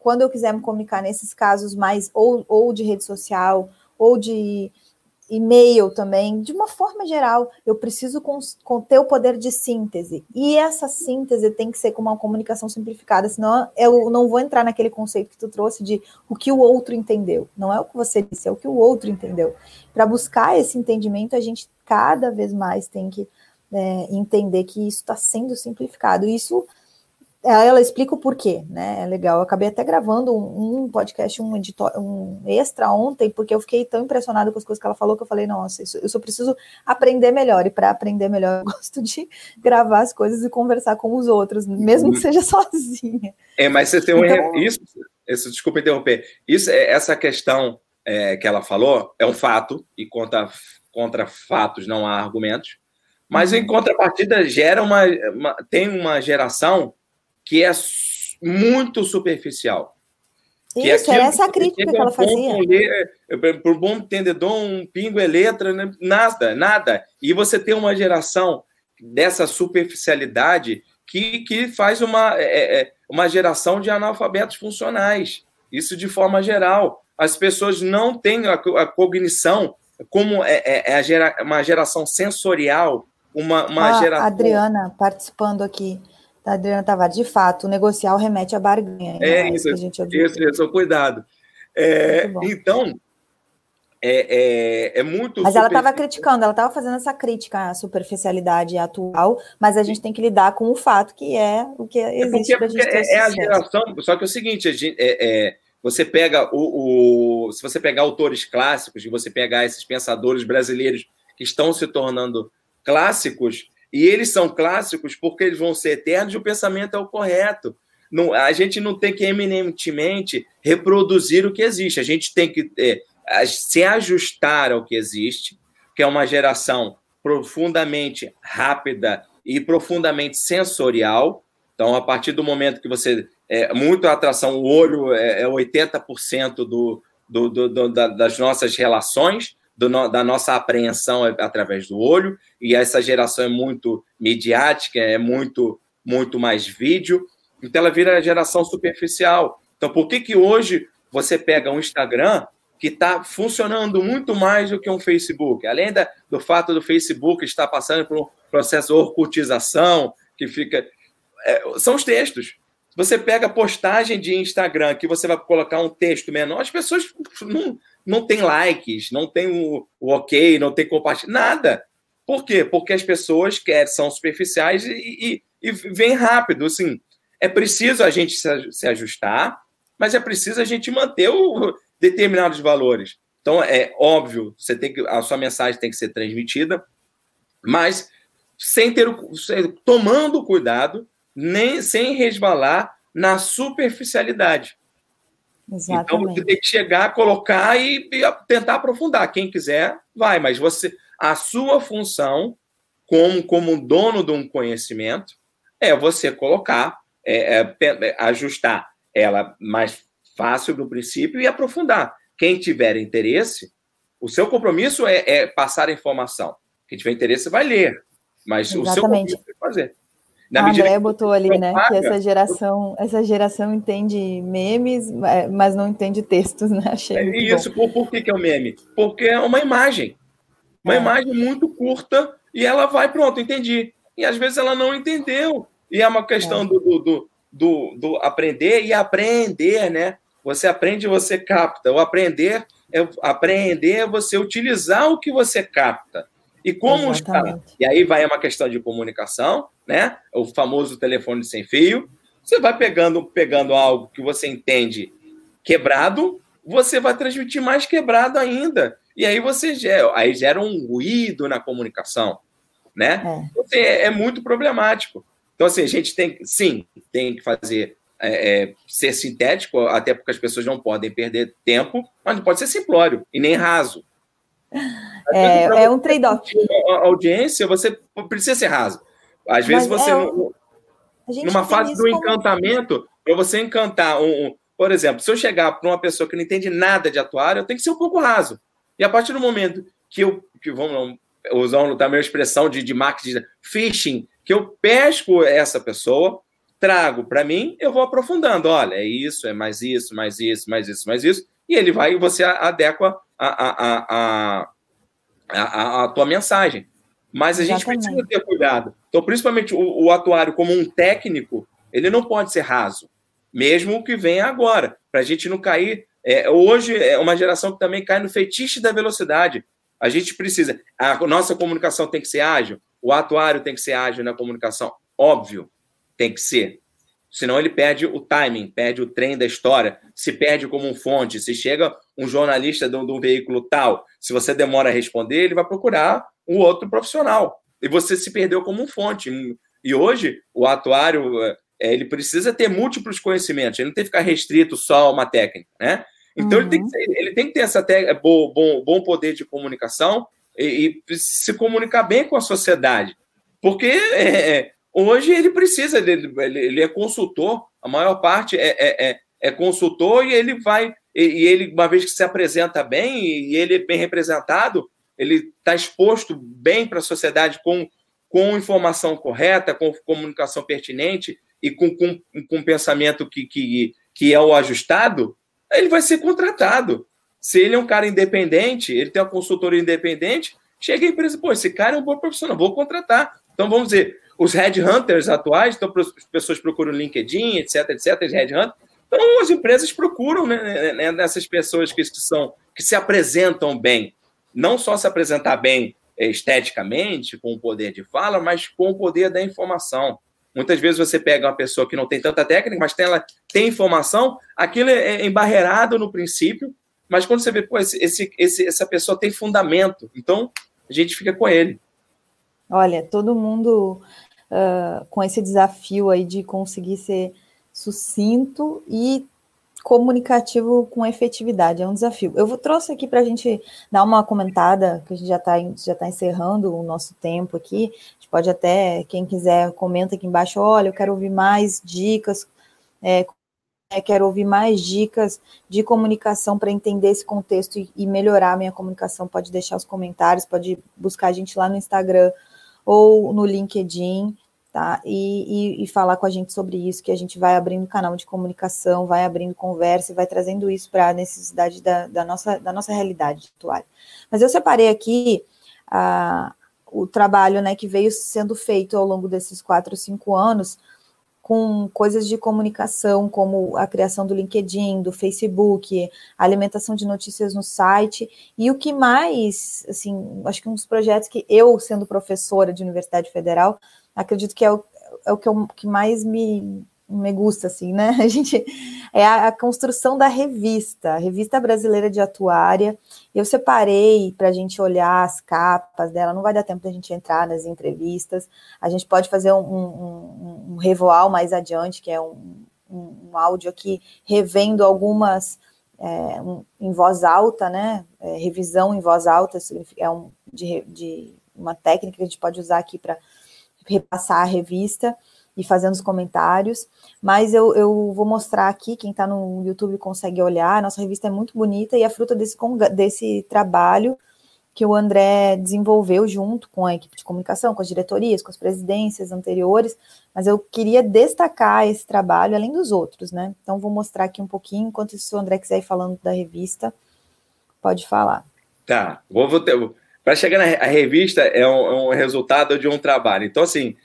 quando eu quiser me comunicar nesses casos mais ou, ou de rede social ou de e-mail também, de uma forma geral, eu preciso com, com, ter o poder de síntese. E essa síntese tem que ser com uma comunicação simplificada, senão eu não vou entrar naquele conceito que tu trouxe de o que o outro entendeu. Não é o que você disse, é o que o outro entendeu. Para buscar esse entendimento, a gente cada vez mais tem que é, entender que isso está sendo simplificado. Isso ela explica o porquê, né? É legal. Eu acabei até gravando um, um podcast, um, editor, um extra ontem, porque eu fiquei tão impressionada com as coisas que ela falou que eu falei, nossa, isso, eu só preciso aprender melhor. E para aprender melhor, eu gosto de gravar as coisas e conversar com os outros, mesmo que uhum. seja sozinha. É, mas você tem um. Então, isso, isso, desculpa interromper. Isso, é, essa questão é, que ela falou é um fato, e contra, contra fatos não há argumentos. Mas em uhum. contrapartida gera uma, uma tem uma geração que é muito superficial. Que Isso, era essa crítica que ela fazia. O bom entendedor, um pingo é letra, né? nada, nada. E você tem uma geração dessa superficialidade que, que faz uma, é, é, é, uma geração de analfabetos funcionais. Isso de forma geral. As pessoas não têm a, a cognição como é, é, é gera, uma geração sensorial, uma, uma ah, geração... Adriana participando aqui. Adriana Tavares, de fato, negociar o remete à barganha. É, né? isso, isso, isso, isso, cuidado. É, então, é, é, é, muito. Mas ela estava criticando, ela estava fazendo essa crítica à superficialidade atual, mas a gente tem que lidar com o fato que é o que é existe para a gente ter é, é a geração. Só que é o seguinte, gente, é, é, você pega o, o, Se você pegar autores clássicos, e você pegar esses pensadores brasileiros que estão se tornando clássicos, e eles são clássicos porque eles vão ser eternos e o pensamento é o correto. Não, a gente não tem que eminentemente reproduzir o que existe, a gente tem que é, se ajustar ao que existe, que é uma geração profundamente rápida e profundamente sensorial. Então, a partir do momento que você. É, muito atração, o olho é, é 80% do, do, do, do, das nossas relações, do, da nossa apreensão é através do olho, e essa geração é muito midiática, é muito, muito mais vídeo, então ela vira geração superficial. Então, por que, que hoje você pega um Instagram que está funcionando muito mais do que um Facebook? Além da, do fato do Facebook estar passando por um processo de orcutização, que fica. É, são os textos. Você pega postagem de Instagram que você vai colocar um texto menor, as pessoas não, não tem likes, não tem o, o ok, não tem compartilhamento, nada. Por quê? Porque as pessoas querem, são superficiais e, e, e vêm rápido. Assim, é preciso a gente se, se ajustar, mas é preciso a gente manter o, determinados valores. Então, é óbvio, você tem que, a sua mensagem tem que ser transmitida, mas sem ter tomando cuidado, nem sem resvalar na superficialidade. Exatamente. Então você tem que chegar, colocar e, e, tentar aprofundar. Quem quiser, vai, mas você a sua função como, como dono de um conhecimento é você colocar, é, é, é, ajustar ela mais fácil no princípio e aprofundar. Quem tiver interesse, o seu compromisso é, é passar a informação. Quem tiver interesse vai ler, mas Exatamente. o seu compromisso é fazer. Na a André botou ali, né, que essa geração, essa geração entende memes, mas não entende textos, né? Achei é isso, por, por que, que é o meme? Porque é uma imagem. Uma é. imagem muito curta e ela vai, pronto, entendi. E às vezes ela não entendeu. E é uma questão é. do, do, do, do, aprender e aprender, né? Você aprende e você capta. O aprender é aprender é você utilizar o que você capta. E como Exatamente. está? E aí vai uma questão de comunicação, né? O famoso telefone sem fio. Você vai pegando, pegando algo que você entende quebrado, você vai transmitir mais quebrado ainda. E aí você gera, aí gera um ruído na comunicação, né? É. Então, é, é muito problemático. Então, assim, a gente tem, sim, tem que fazer é, é, ser sintético, até porque as pessoas não podem perder tempo, mas não pode ser simplório e nem raso. É, é um trade-off. Audiência, você precisa ser raso. Às vezes mas você, é, numa fase do encantamento, para você encantar um, um, Por exemplo, se eu chegar para uma pessoa que não entende nada de atuário, eu tenho que ser um pouco raso. E a partir do momento que eu. Que vamos usar tá a minha expressão de, de marketing, phishing, que eu pesco essa pessoa, trago para mim, eu vou aprofundando. Olha, é isso, é mais isso, mais isso, mais isso, mais isso. E ele vai, e você adequa a, a, a, a, tua mensagem. Mas a gente precisa ter cuidado. Então, principalmente o, o atuário, como um técnico, ele não pode ser raso, mesmo que venha agora, para a gente não cair. É, hoje é uma geração que também cai no fetiche da velocidade. A gente precisa. A nossa comunicação tem que ser ágil, o atuário tem que ser ágil na comunicação. Óbvio, tem que ser. Senão ele perde o timing, perde o trem da história, se perde como um fonte. Se chega um jornalista de um, de um veículo tal, se você demora a responder, ele vai procurar um outro profissional. E você se perdeu como um fonte. E hoje, o atuário, é, ele precisa ter múltiplos conhecimentos, ele não tem que ficar restrito só a uma técnica, né? Então, uhum. ele, tem que, ele tem que ter essa bom, bom, bom poder de comunicação e, e, se comunicar bem com a sociedade. Porque é, é hoje ele precisa, ele, ele, é consultor, a maior parte é, é, é, é consultor e ele vai, e, e, ele, uma vez que se apresenta bem e ele é bem representado, ele está exposto bem para a sociedade com, com informação correta, com comunicação pertinente e com, com, com pensamento que, que, que é o ajustado, ele vai ser contratado. Se ele é um cara independente, ele tem uma consultoria independente, chega a empresa, pô, esse cara é um bom profissional, vou contratar. Então, vamos dizer, os headhunters atuais, então as pessoas procuram LinkedIn, etc, etc, headhunters. Então, as empresas procuram né, né, né, nessas pessoas que, são, que se apresentam bem. Não só se apresentar bem esteticamente, com o poder de fala, mas com o poder da informação. Muitas vezes você pega uma pessoa que não tem tanta técnica, mas tem, ela tem informação, aquilo é, é embarreirado no princípio, mas quando você vê, pô, esse, esse, esse, essa pessoa tem fundamento, então a gente fica com ele. Olha, todo mundo uh, com esse desafio aí de conseguir ser sucinto e comunicativo com efetividade. É um desafio. Eu trouxe aqui para a gente dar uma comentada, que a gente já está já tá encerrando o nosso tempo aqui. A gente pode até, quem quiser, comenta aqui embaixo, olha, eu quero ouvir mais dicas, é, quero ouvir mais dicas de comunicação para entender esse contexto e melhorar a minha comunicação. Pode deixar os comentários, pode buscar a gente lá no Instagram ou no LinkedIn, tá? E, e, e, falar com a gente sobre isso, que a gente vai abrindo canal de comunicação, vai abrindo conversa e vai trazendo isso para a necessidade da, da, nossa, da nossa realidade atual. Mas eu separei aqui ah, o trabalho né, que veio sendo feito ao longo desses quatro, cinco anos com coisas de comunicação, como a criação do LinkedIn, do Facebook, a alimentação de notícias no site, e o que mais, assim, acho que um dos projetos que eu, sendo professora de Universidade Federal, acredito que é o, é o que, eu, que mais me, me gusta, assim, né? A gente é a, a, construção da revista, a Revista Brasileira de Atuária. Eu separei para a gente olhar as capas dela, não vai dar tempo da gente entrar nas entrevistas. A gente pode fazer um, um, um revoal mais adiante, que é um, um, áudio aqui revendo algumas é, em voz alta, né? É, revisão em voz alta é um, de, de uma técnica que a gente pode usar aqui para repassar a revista e fazendo os comentários, mas eu, eu vou mostrar aqui, quem está no YouTube consegue olhar, a nossa revista é muito bonita e é fruto desse, desse trabalho que o André desenvolveu junto com a equipe de comunicação, com as diretorias, com as presidências anteriores, mas eu queria destacar esse trabalho, além dos outros, né? Então, vou mostrar aqui um pouquinho, enquanto se o André quiser ir falando da revista, pode falar. Tá, vou, vou ter, para chegar na revista é um, é um, resultado de um trabalho. Então, assim,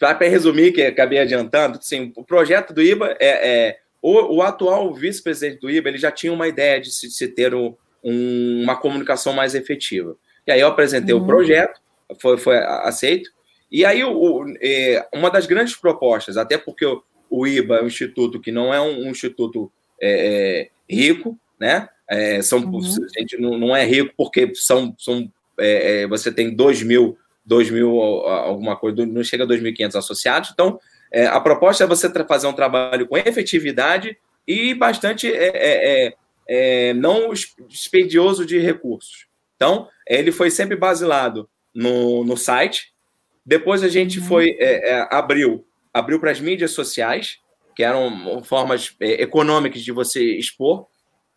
para resumir, que acabei adiantando, assim, o projeto do IBA é, é o, o, atual vice-presidente do IBA ele já tinha uma ideia de se, se ter um, um, uma comunicação mais efetiva. E aí eu apresentei uhum. o projeto, foi, foi aceito. E aí o, o é, uma das grandes propostas, até porque o, o IBA é um instituto que não é um, um instituto é, é rico, né? É, são, uhum. A gente não, não, é rico porque são, são é, é você tem 2 mil, 2 mil alguma coisa, não chega a 2.500 associados. Então, é, a proposta é você fazer um trabalho com efetividade e bastante é, é, não expendioso de recursos. Então, ele foi sempre basilado no, no site. Depois a gente uhum. foi abriu abriu para as mídias sociais, que eram formas econômicas de você expor.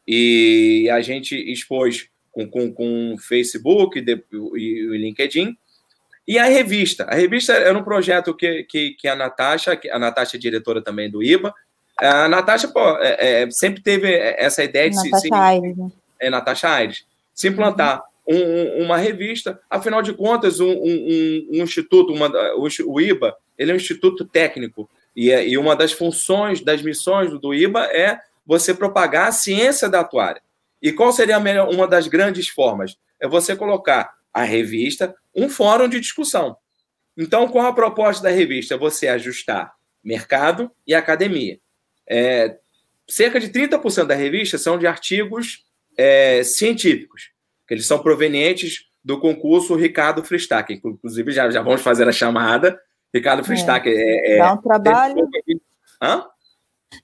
E a gente expôs com, com, com o Facebook e o LinkedIn. E a revista. A revista era um projeto que, que, que a Natasha, a Natasha é diretora também do IBA, a Natasha pô, é, é, sempre teve essa ideia de Natasha se, Aires. Né? É, Natasha Aires. Se implantar um, um, uma revista, afinal de contas, um, um instituto, uma, o, o, IBA, ele é um instituto técnico. E, é, e uma das funções, das missões do IBA é você propagar a ciência da atuária. E qual seria melhor, uma das grandes formas? É você colocar a revista, um fórum de discussão. Então, qual a proposta da revista? Você ajustar mercado e academia. É, cerca de 30% da revista são de artigos é, científicos, que eles são provenientes do concurso Ricardo Fristac. Inclusive, já, já vamos fazer a chamada. Ricardo Fristac. É, é, é Dá um trabalho. Hã?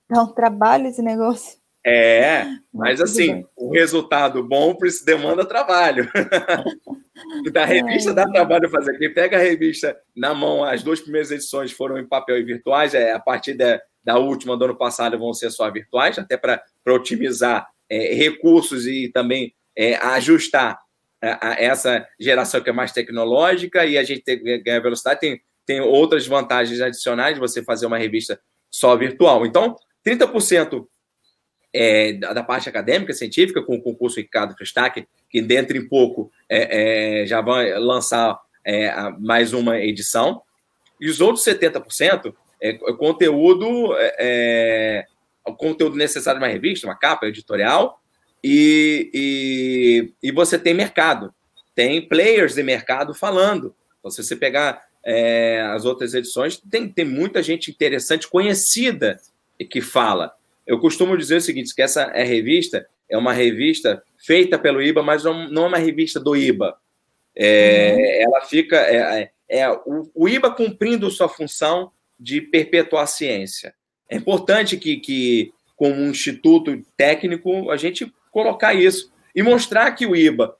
Dá um trabalho esse negócio. É, mas assim, o resultado bom demanda trabalho. da revista dá trabalho fazer. Quem pega a revista na mão, as duas primeiras edições foram em papel e virtuais, é, a partir da, da última do ano passado vão ser só virtuais, até para otimizar é, recursos e também é, ajustar a, a, essa geração que é mais tecnológica e a gente ganha velocidade. Tem, tem outras vantagens adicionais de você fazer uma revista só virtual. Então, 30% é, da parte acadêmica, científica, com o concurso Ricardo Fristac, que dentro em pouco é, é, já vai lançar é, mais uma edição. E os outros 70% é, é conteúdo, é, o conteúdo necessário de uma revista, uma capa editorial, e, e, e, você tem mercado, tem players de mercado falando. Então, se você pegar as outras edições, tem, tem muita gente interessante, conhecida, que fala. Eu costumo dizer o seguinte: que essa é revista é uma revista feita pelo IBA, mas não, é uma revista do IBA. É, uhum. Ela fica. É, é, é o, o, IBA cumprindo sua função de perpetuar a ciência. É importante que, que, como um instituto técnico, a gente colocar isso e mostrar que o IBA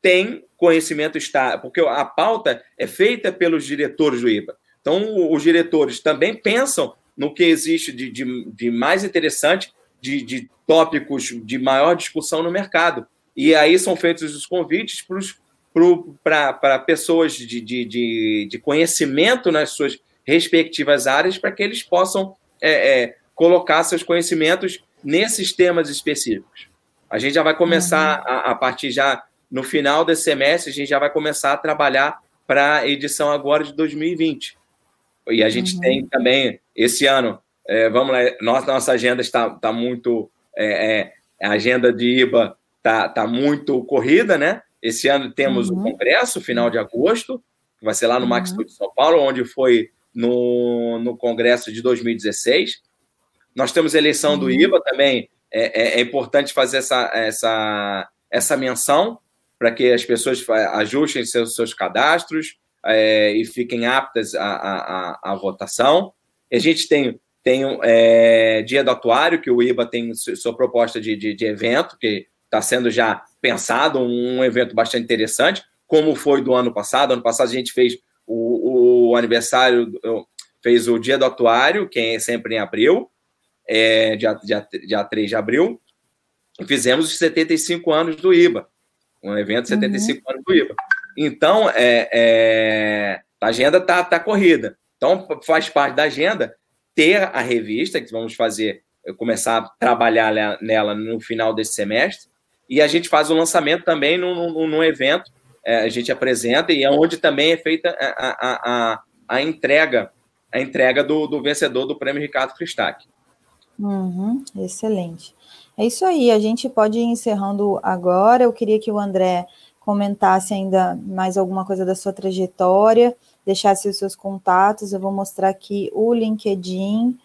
tem conhecimento está, porque a pauta é feita pelos diretores do IBA. Então, os diretores também pensam no que existe de, de, de mais interessante, de, de, tópicos de maior discussão no mercado. E aí são feitos os convites para pessoas de, de, de, conhecimento nas suas respectivas áreas para que eles possam é, é, colocar seus conhecimentos nesses temas específicos. A gente já vai começar, uhum. a, a partir já no final desse semestre, a gente já vai começar a trabalhar para a edição agora de 2020. E a gente uhum. tem também, esse ano, é, vamos lá, nossa, nossa agenda está, está muito. É, é, a agenda de IBA está, está muito corrida, né? Esse ano temos uhum. o congresso, final de agosto, que vai ser lá no uhum. Max de São Paulo, onde foi no, no congresso de 2016. Nós temos a eleição do uhum. IBA também. É, é, é, importante fazer essa, essa, essa menção para que as pessoas ajustem seus, seus cadastros, é, e fiquem aptas à, à, à, votação. A gente tem, tem é, Dia do Atuário, que o IBA tem sua proposta de, de, de evento, que está sendo já pensado, um evento bastante interessante, como foi do ano passado. Ano passado a gente fez o, o aniversário, fez o Dia do Atuário, que é sempre em abril, é, dia, dia, dia 3 de abril, e fizemos os 75 anos do IBA, um evento de 75 uhum. anos do IBA. Então, é, é, a agenda está tá corrida. Então, faz parte da agenda ter a revista, que vamos fazer, começar a trabalhar nela no final desse semestre, e a gente faz o lançamento também num, num evento, é, a gente apresenta, e é onde também é feita a, a, a, a entrega a entrega do, do, vencedor do prêmio Ricardo Fristac. Uhum, excelente. É isso aí, a gente pode ir encerrando agora. Eu queria que o André comentasse ainda mais alguma coisa da sua trajetória, deixasse os seus contatos. Eu vou mostrar aqui o LinkedIn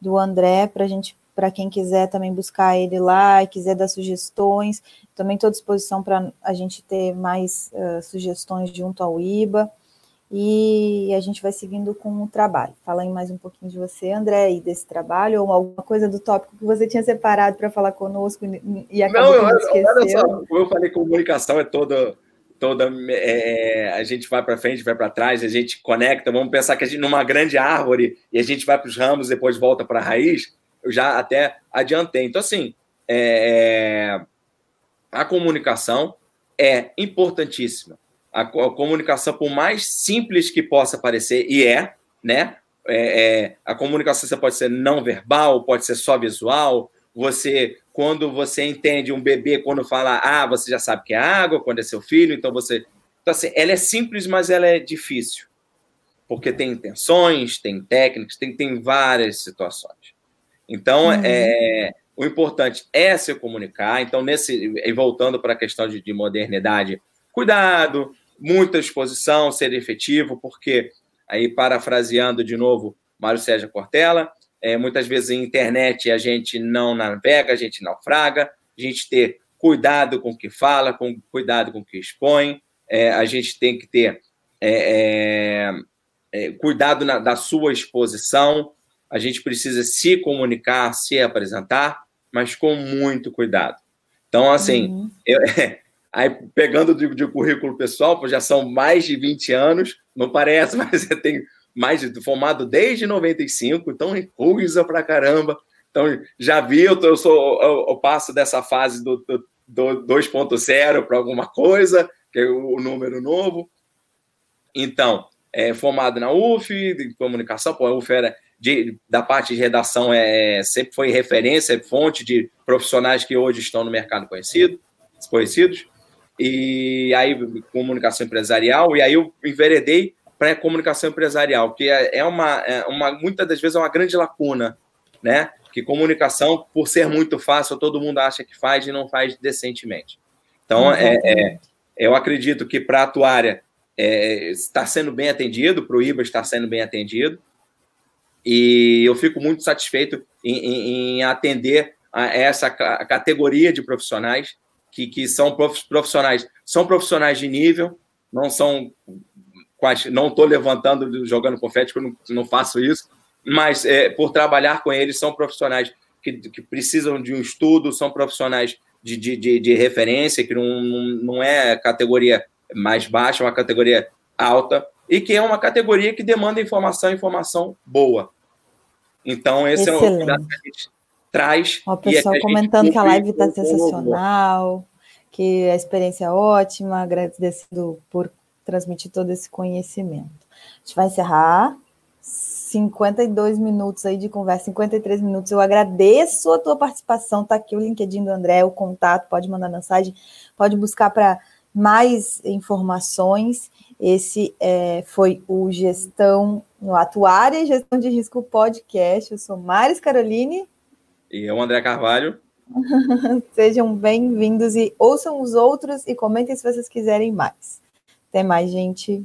do André para gente para quem quiser também buscar ele lá e quiser dar sugestões. Também estou à disposição para a gente ter mais uh, sugestões junto ao IBA. E a gente vai seguindo com o trabalho. Fala aí mais um pouquinho de você, André, e desse trabalho, ou alguma coisa do tópico que você tinha separado para falar conosco e acabou Não, eu, olha só, como eu falei, comunicação é toda toda é, a gente vai para frente, vai para trás, a gente conecta. Vamos pensar que a gente numa grande árvore e a gente vai para os ramos, depois volta para a raiz. Eu já até adiantei. Então assim, é, a comunicação é importantíssima. A, comunicação, por mais simples que possa parecer, e é, né? É, é, a comunicação você pode ser não verbal, pode ser só visual, você, quando você entende um bebê, quando fala, ah, você já sabe que é água, quando é seu filho, então você. Então, assim, ela é simples, mas ela é difícil. Porque tem intenções, tem técnicas, tem, tem várias situações. Então, uhum. é, o importante é se comunicar. Então, nesse, e voltando para a questão de, de modernidade, cuidado, muita exposição, ser efetivo, porque, aí parafraseando de novo Mário Sérgio Cortella, é, muitas vezes em internet a gente não navega, a gente naufraga, a gente ter cuidado com o que fala, com cuidado com o que expõe, é, a gente tem que ter é, é, é cuidado na, da sua exposição, a gente precisa se comunicar, se apresentar, mas com muito cuidado. Então, assim, uhum. eu, aí pegando de, de currículo pessoal, já são mais de 20 anos, não parece, mas eu tenho mais formado desde 95, então coisa pra caramba. Então, já vi, eu, eu sou eu, eu, passo dessa fase do, do, do 2.0 para alguma coisa, que é o, o número novo. Então, é, formado na UF, de comunicação, pô, a UF era de, da parte de redação é, sempre foi referência, é fonte de profissionais que hoje estão no mercado conhecido, conhecidos. E aí, comunicação empresarial, e aí eu enveredei para a comunicação empresarial, que é, é uma, é uma, muitas das vezes é uma grande lacuna, né? Que comunicação, por ser muito fácil, todo mundo acha que faz e não faz decentemente. Então, é, é, eu acredito que para a atuária é, está sendo bem atendido, para o IBA está sendo bem atendido, e eu fico muito satisfeito em, em, em atender a essa categoria de profissionais que, que são profissionais, são profissionais de nível, não são não estou levantando, jogando confete, eu não, não faço isso, mas é, por trabalhar com eles, são profissionais que, que precisam de um estudo, são profissionais de, de, de, de referência, que não, não é categoria mais baixa, é uma categoria alta, e que é uma categoria que demanda informação, informação boa. Então, esse Excelente. é o cuidado que a gente traz. O pessoal comentando que a live está sensacional, que a experiência é ótima, agradecendo por transmitir todo esse conhecimento. A gente vai encerrar 52 minutos aí de conversa, 53 minutos. Eu agradeço a tua participação. Tá aqui o LinkedIn do André, o contato, pode mandar mensagem, pode buscar para mais informações. Esse é, foi o Gestão no Atuária e Gestão de Risco Podcast. Eu sou Maris Caroline. E eu André Carvalho. Sejam bem-vindos e ouçam os outros e comentem se vocês quiserem mais. Até mais, gente.